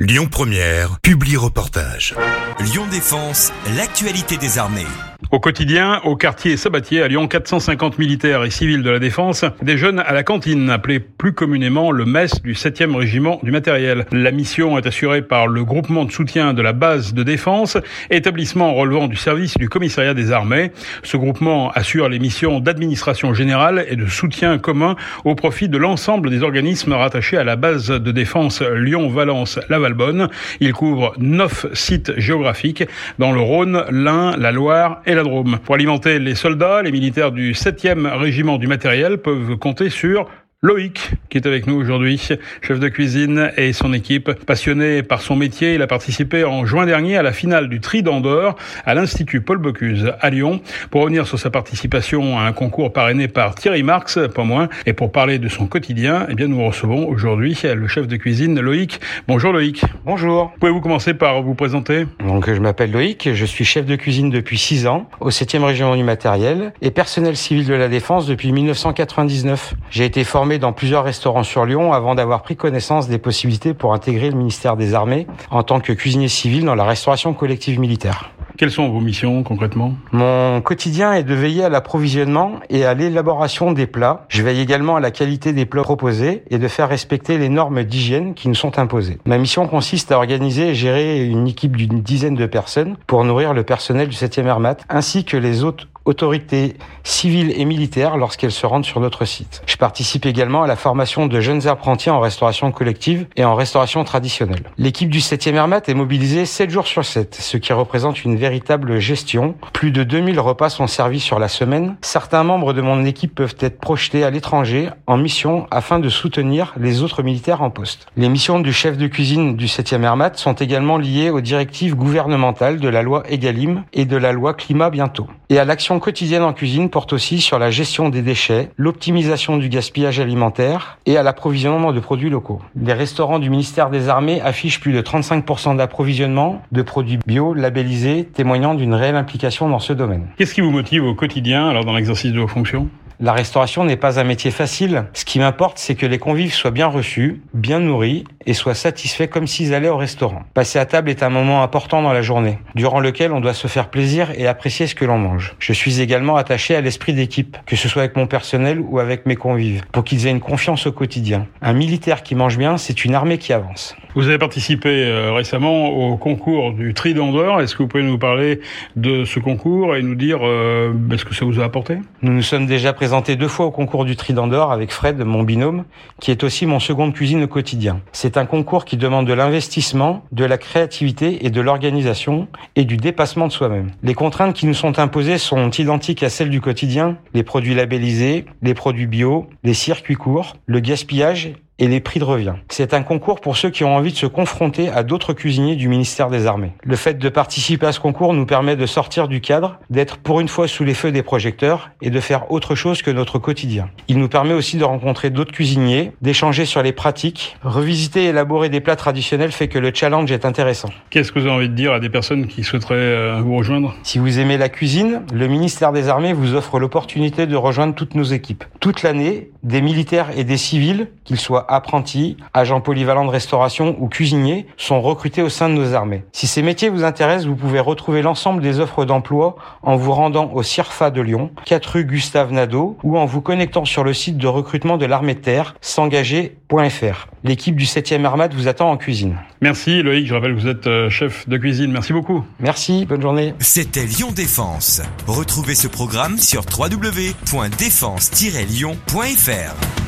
Lyon Première, publie reportage. Lyon Défense, l'actualité des armées. Au quotidien, au quartier Sabatier à Lyon, 450 militaires et civils de la défense, des jeunes à la cantine, appelés plus communément le MES du 7e régiment du matériel. La mission est assurée par le groupement de soutien de la base de défense, établissement relevant du service du commissariat des armées. Ce groupement assure les missions d'administration générale et de soutien commun au profit de l'ensemble des organismes rattachés à la base de défense Lyon-Valence-Lavalbonne. Il couvre neuf sites géographiques dans le Rhône, l'Ain, la Loire et Pour alimenter les soldats, les militaires du 7e régiment du matériel peuvent compter sur Loïc, qui est avec nous aujourd'hui, chef de cuisine et son équipe. Passionné par son métier, il a participé en juin dernier à la finale du Trident d'Or à l'Institut Paul Bocuse à Lyon. Pour revenir sur sa participation à un concours parrainé par Thierry Marx, pas moins, et pour parler de son quotidien, eh bien, nous recevons aujourd'hui le chef de cuisine Loïc. Bonjour Loïc. Bonjour. Pouvez-vous commencer par vous présenter? Donc, je m'appelle Loïc, je suis chef de cuisine depuis 6 ans au 7e régiment du matériel et personnel civil de la défense depuis 1999. J'ai été formé dans plusieurs restaurants sur Lyon avant d'avoir pris connaissance des possibilités pour intégrer le ministère des Armées en tant que cuisinier civil dans la restauration collective militaire. Quelles sont vos missions concrètement? Mon quotidien est de veiller à l'approvisionnement et à l'élaboration des plats. Je veille également à la qualité des plats proposés et de faire respecter les normes d'hygiène qui nous sont imposées. Ma mission consiste à organiser et gérer une équipe d'une dizaine de personnes pour nourrir le personnel du 7e Airmat ainsi que les autres autorités civiles et militaires lorsqu'elles se rendent sur notre site. Je participe également à la formation de jeunes apprentis en restauration collective et en restauration traditionnelle. L'équipe du 7e Hermat est mobilisée 7 jours sur 7, ce qui représente une véritable gestion. Plus de 2000 repas sont servis sur la semaine. Certains membres de mon équipe peuvent être projetés à l'étranger en mission afin de soutenir les autres militaires en poste. Les missions du chef de cuisine du 7e Hermat sont également liées aux directives gouvernementales de la loi Egalim et de la loi Climat bientôt. Et à l'action quotidienne en cuisine porte aussi sur la gestion des déchets, l'optimisation du gaspillage alimentaire et à l'approvisionnement de produits locaux. Les restaurants du ministère des Armées affichent plus de 35% d'approvisionnement de produits bio labellisés, témoignant d'une réelle implication dans ce domaine. Qu'est-ce qui vous motive au quotidien, alors dans l'exercice de vos fonctions? La restauration n'est pas un métier facile. Ce qui m'importe, c'est que les convives soient bien reçus, bien nourris et soient satisfaits comme s'ils allaient au restaurant. Passer à table est un moment important dans la journée, durant lequel on doit se faire plaisir et apprécier ce que l'on mange. Je suis également attaché à l'esprit d'équipe, que ce soit avec mon personnel ou avec mes convives, pour qu'ils aient une confiance au quotidien. Un militaire qui mange bien, c'est une armée qui avance. Vous avez participé euh, récemment au concours du Trident d'Or. Est-ce que vous pouvez nous parler de ce concours et nous dire euh, ce que ça vous a apporté? Nous nous sommes déjà présentés deux fois au concours du Trident d'Or avec Fred, mon binôme, qui est aussi mon seconde cuisine au quotidien. C'est un concours qui demande de l'investissement, de la créativité et de l'organisation et du dépassement de soi-même. Les contraintes qui nous sont imposées sont identiques à celles du quotidien, les produits labellisés, les produits bio, les circuits courts, le gaspillage et les prix de revient. C'est un concours pour ceux qui ont envie de se confronter à d'autres cuisiniers du ministère des Armées. Le fait de participer à ce concours nous permet de sortir du cadre, d'être pour une fois sous les feux des projecteurs et de faire autre chose que notre quotidien. Il nous permet aussi de rencontrer d'autres cuisiniers, d'échanger sur les pratiques. Revisiter et élaborer des plats traditionnels fait que le challenge est intéressant. Qu'est-ce que vous avez envie de dire à des personnes qui souhaiteraient euh, vous rejoindre? Si vous aimez la cuisine, le ministère des Armées vous offre l'opportunité de rejoindre toutes nos équipes. Toute l'année, des militaires et des civils, qu'ils soient apprentis, agents polyvalents de restauration ou cuisiniers, sont recrutés au sein de nos armées. Si ces métiers vous intéressent, vous pouvez retrouver l'ensemble des offres d'emploi en vous rendant au CIRFA de Lyon, 4 rue Gustave Nadeau, ou en vous connectant sur le site de recrutement de l'armée de terre, s'engager.fr. L'équipe du 7e Armade vous attend en cuisine. Merci Loïc, je rappelle que vous êtes euh, chef de cuisine. Merci beaucoup. Merci, bonne journée. C'était Lyon Défense. Retrouvez ce programme sur www.défense-lyon.fr.